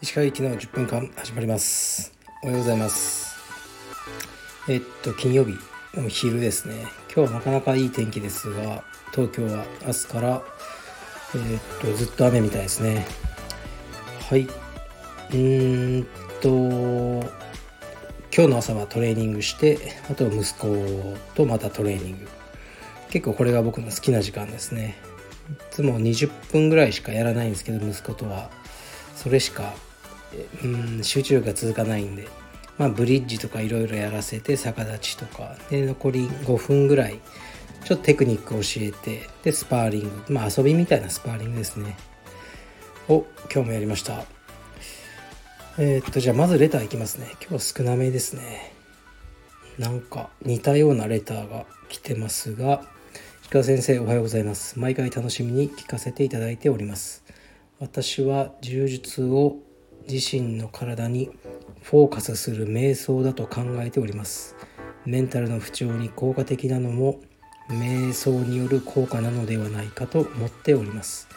石川行きの10分間始まります。おはようございます。えっと金曜日の昼ですね。今日はなかなかいい天気ですが東京は明日からえっとずっと雨みたいですね。はい。うーんと今日の朝はトレーニングしてあと息子とまたトレーニング。結構これが僕の好きな時間ですね。いつも20分ぐらいしかやらないんですけど息子とは。それしかうん集中力が続かないんで、まあ、ブリッジとかいろいろやらせて逆立ちとか。で残り5分ぐらいちょっとテクニックを教えてでスパーリング。まあ遊びみたいなスパーリングですね。を今日もやりました。えー、っとじゃあまずレターいきますね。今日少なめですね。なんか似たようなレターが来てますが川先生おはようございます。毎回楽しみに聞かせていただいております。私は柔術を自身の体にフォーカスする瞑想だと考えております。メンタルの不調に効果的なのも瞑想による効果なのではないかと思っております。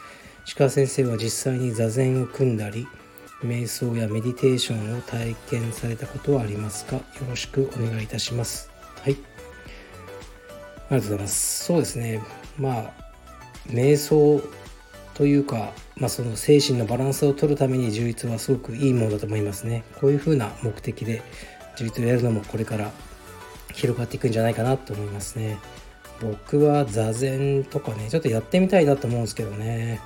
石川先生は実際に座禅を組んだり瞑想やメディテーションを体験されたことはありますか？よろしくお願いいたします。はい。ありがとうございます。そうですね。まあ瞑想というか、まあ、その精神のバランスを取るために充実はすごくいいものだと思いますね。こういうふうな目的で充実をやるのもこれから広がっていくんじゃないかなと思いますね。僕は座禅とかねちょっとやってみたいなと思うんですけどね。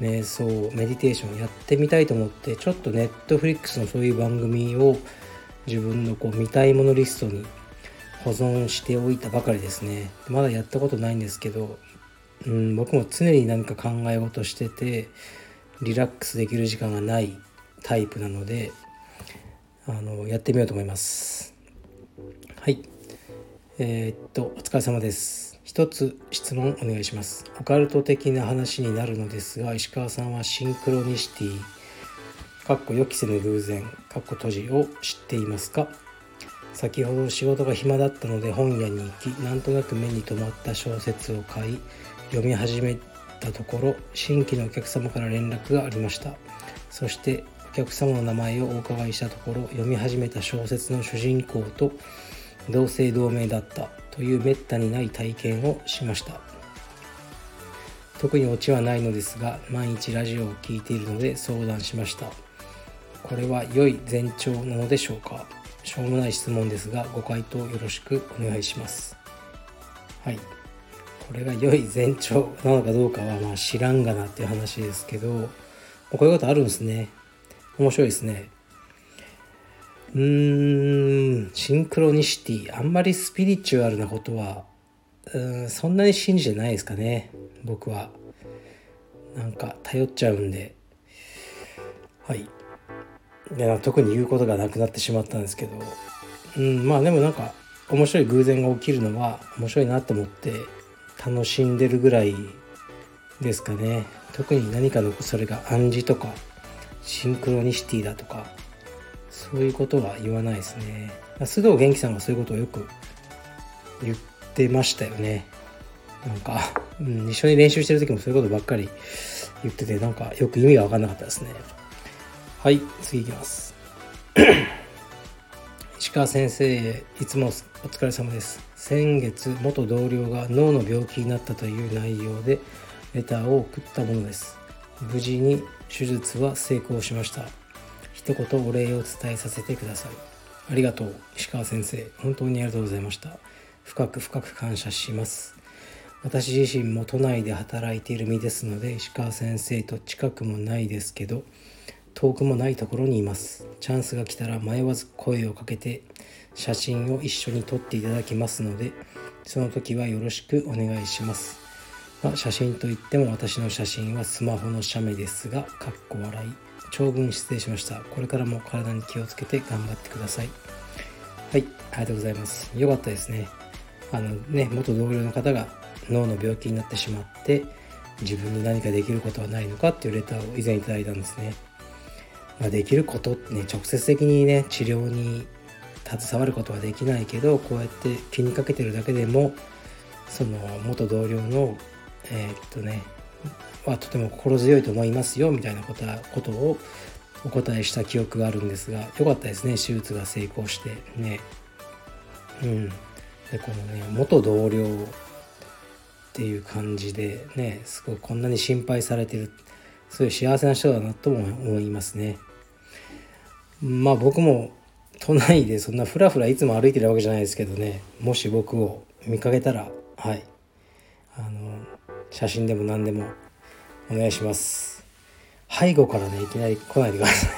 瞑想メディテーションやってみたいと思ってちょっとネットフリックスのそういう番組を自分のこう見たいものリストに保存しておいたばかりですね。まだやったことないんですけどうん、僕も常に何か考え事しててリラックスできる時間がないタイプなのであのやってみようと思います。はい。えー、っとお疲れ様です。一つ質問お願いします。オカルト的な話になるのですが石川さんはシンクロニシティかっこ予期せぬ偶然かっこ閉じを知っていますか？先ほど仕事が暇だったので本屋に行きなんとなく目に留まった小説を買い読み始めたところ新規のお客様から連絡がありました。そしてお客様の名前をお伺いしたところ読み始めた小説の主人公と同姓同名だったというめったにない体験をしました。特にオチはないのですが毎日ラジオを聴いているので相談しました。これは良い前兆なのでしょうか？しょうもない質問ですがご回答よろしくお願いします。はい。これが良い前兆なのかどうかはまあ知らんがなっていう話ですけどこういうことあるんですね。面白いですね。うーんシンクロニシティ。あんまりスピリチュアルなことはうんそんなに信じてないですかね僕は。なんか頼っちゃうんで。はい。で特に言うことがなくなってしまったんですけど。うんまあでもなんか面白い偶然が起きるのは面白いなと思って楽しんでるぐらいですかね。特に何かのそれが暗示とかシンクロニシティだとかそういうことは言わないですね。須藤元気さんはそういうことをよく言ってましたよね。なんか、うん、一緒に練習してる時もそういうことばっかり言っててなんかよく意味が分かんなかったですね。はい次いきます。石川先生いつもお疲れ様です。先月元同僚が脳の病気になったという内容でレターを送ったものです。無事に手術は成功しました。一言お礼を伝えさせてください。ありがとう石川先生。本当にありがとうございました。深く深く感謝します。私自身も都内で働いている身ですので石川先生と近くもないですけど遠くもないところにいます。チャンスが来たら迷わず声をかけて写真を一緒に撮っていただきますのでその時はよろしくお願いします、まあ、写真といっても私の写真はスマホの写メですがかっこ笑い。長文失礼しました。これからも体に気をつけて頑張ってください。はいありがとうございます。よかったですね。あのね元同僚の方が脳の病気になってしまって自分に何かできることはないのかっていうレターを以前いただいたんですね、まあ、できることね直接的にね治療に携わることはできないけどこうやって気にかけてるだけでもその元同僚のえー、っとねはとても心強いと思いますよみたいなことことをお答えした記憶があるんですが良かったですね手術が成功してね。うん。でこのね元同僚っていう感じでねすごいこんなに心配されてるすごい幸せな人だなとも思いますね。まあ僕も都内でそんなふらふらいつも歩いてるわけじゃないですけどね。もし僕を見かけたらはい。あの写真でも何でもお願いします。背後からねいきなり来ないでください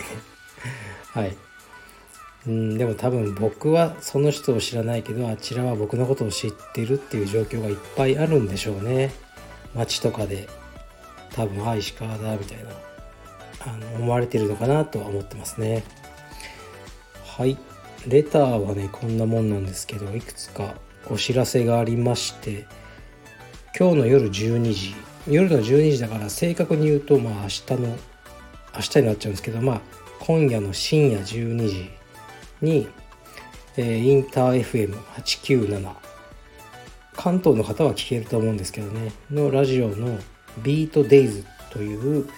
はい。うんでも多分僕はその人を知らないけどあちらは僕のことを知ってるっていう状況がいっぱいあるんでしょうね。街とかで多分あ石川だみたいなあの思われてるのかなとは思ってますね。はい。レターはねこんなもんなんですけどいくつかお知らせがありまして今日の夜12時。夜の12時だから正確に言うとまあ明日の明日になっちゃうんですけどまあ今夜の深夜12時に、えー、インター FM897 関東の方は聞けると思うんですけどね。のラジオのビートデイズという、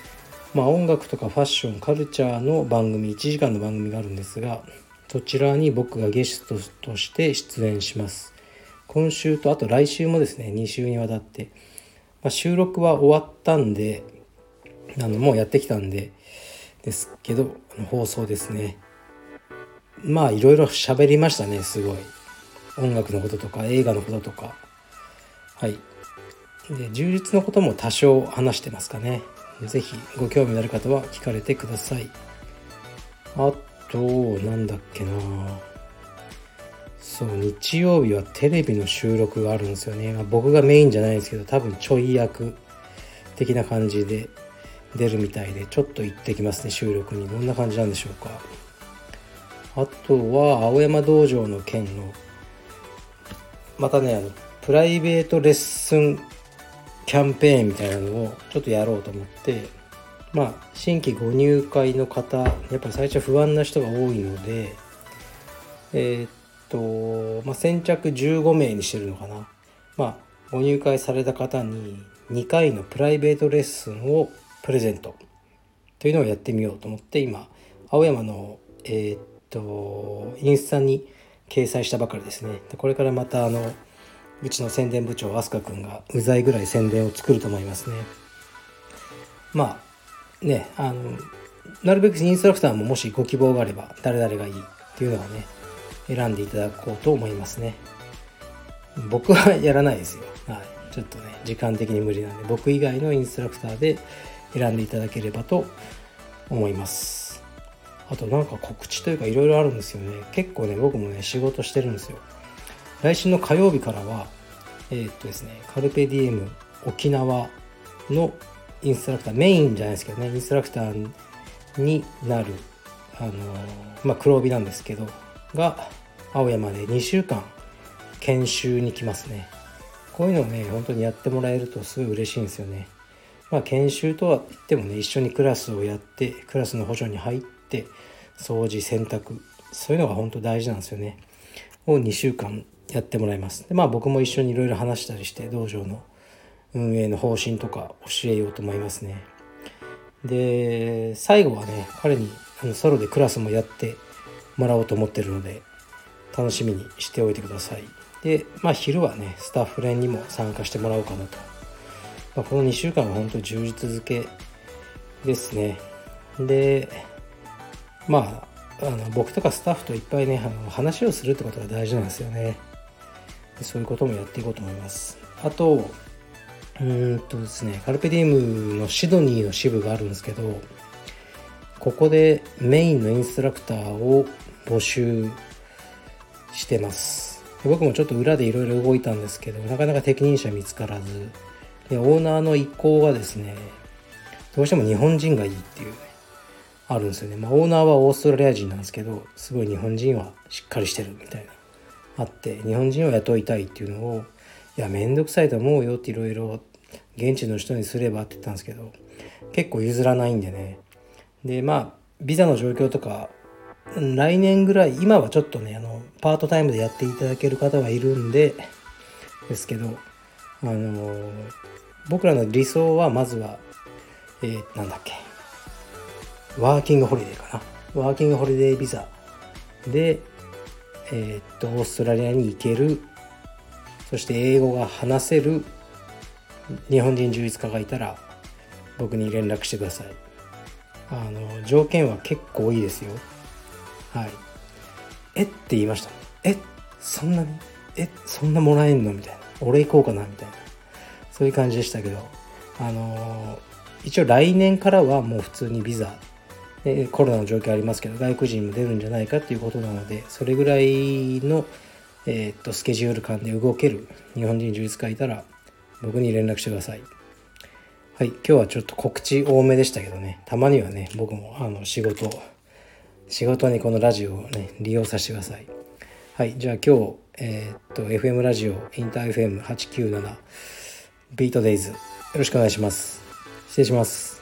まあ、音楽とかファッションカルチャーの番組1時間の番組があるんですがそちらに僕がゲストとして出演します。今週とあと来週もですね2週にわたって、まあ、収録は終わったんであのもうやってきたんでですけど放送ですね。まあいろいろ喋りましたねすごい。音楽のこととか映画のこととか。はい。で充実のことも多少話してますかね。是非ご興味のある方は聞かれてください。あとなんだっけな。そう日曜日はテレビの収録があるんですよね、まあ、僕がメインじゃないですけど多分ちょい役的な感じで出るみたいでちょっと行ってきますね収録に。どんな感じなんでしょうか。あとは青山道場の件のまたねあのプライベートレッスンキャンペーンみたいなのをちょっとやろうと思ってまあ新規ご入会の方やっぱり最初不安な人が多いのでえー、っと、まあ、先着15名にしてるのかな。まあ、ご入会された方に2回のプライベートレッスンをプレゼント。というのをやってみようと思って今青山のえー、っとインスタに掲載したばかりですね。これからまたあのうちの宣伝部長飛鳥君がうざいぐらい宣伝を作ると思いますね。まあねあのなるべくインストラクターももしご希望があれば誰々がいいっていうのはね選んでいただこうと思いますね。僕はやらないですよ、はい、ちょっとね時間的に無理なんで僕以外のインストラクターで選んでいただければと思います。あとなんか告知というかいろいろあるんですよね。結構ね僕もね仕事してるんですよ。来週の火曜日からはえー、っとですねカルペディエム沖縄のインストラクターメインじゃないですけどねインストラクターになるあのまあ黒帯なんですけどが青山で2週間研修に来ますね。こういうのをね本当にやってもらえるとすごい嬉しいんですよね。まあ研修とは言ってもね一緒にクラスをやってクラスの補助に入って掃除洗濯そういうのが本当大事なんですよね。を2週間やってもらいます。でまあ僕も一緒にいろいろ話したりして道場の運営の方針とか教えようと思いますね。で最後はね彼にあのソロでクラスもやってもらおうと思ってるので楽しみにしておいてください。でまあ昼はねスタッフ連にも参加してもらおうかなと、まあ、この2週間は本当充実付けですね。でまああの僕とかスタッフといっぱいねあの話をするってことが大事なんですよね。でそういうこともやっていこうと思います。あとうんとですねカルペディウムのシドニーの支部があるんですけどここでメインのインストラクターを募集してます。僕もちょっと裏でいろいろ動いたんですけどなかなか適任者見つからず。でオーナーの意向がですねどうしても日本人がいいっていうねあるんですよね、まあ、オーナーはオーストラリア人なんですけどすごい日本人はしっかりしてるみたいなあって日本人を雇いたいっていうのをいや面倒くさいと思うよっていろいろ現地の人にすればって言ったんですけど結構譲らないんでね。でまあビザの状況とか来年ぐらい今はちょっとねあのパートタイムでやっていただける方はいるんでですけどあの僕らの理想はまずは、えー、なんだっけ。ワーキングホリデーかな。ワーキングホリデービザ。でえー、っとオーストラリアに行ける。そして英語が話せる。日本人充実家がいたら僕に連絡してください。あの条件は結構いいですよ。はい。えって言いました。えそんなに？えそんなもらえんの？みたいな。俺行こうかなみたいな。そういう感じでしたけど。あの一応来年からはもう普通にビザ。コロナの状況ありますけど外国人も出るんじゃないかっていうことなのでそれぐらいの、えー、っとスケジュール感で動ける日本人充実家いたら僕に連絡してください。はい今日はちょっと告知多めでしたけどね。たまにはね僕もあの仕事仕事にこのラジオをね利用させてください。はいじゃあ今日えー、っと FM ラジオインター FM897 ビートデイズよろしくお願いします。失礼します。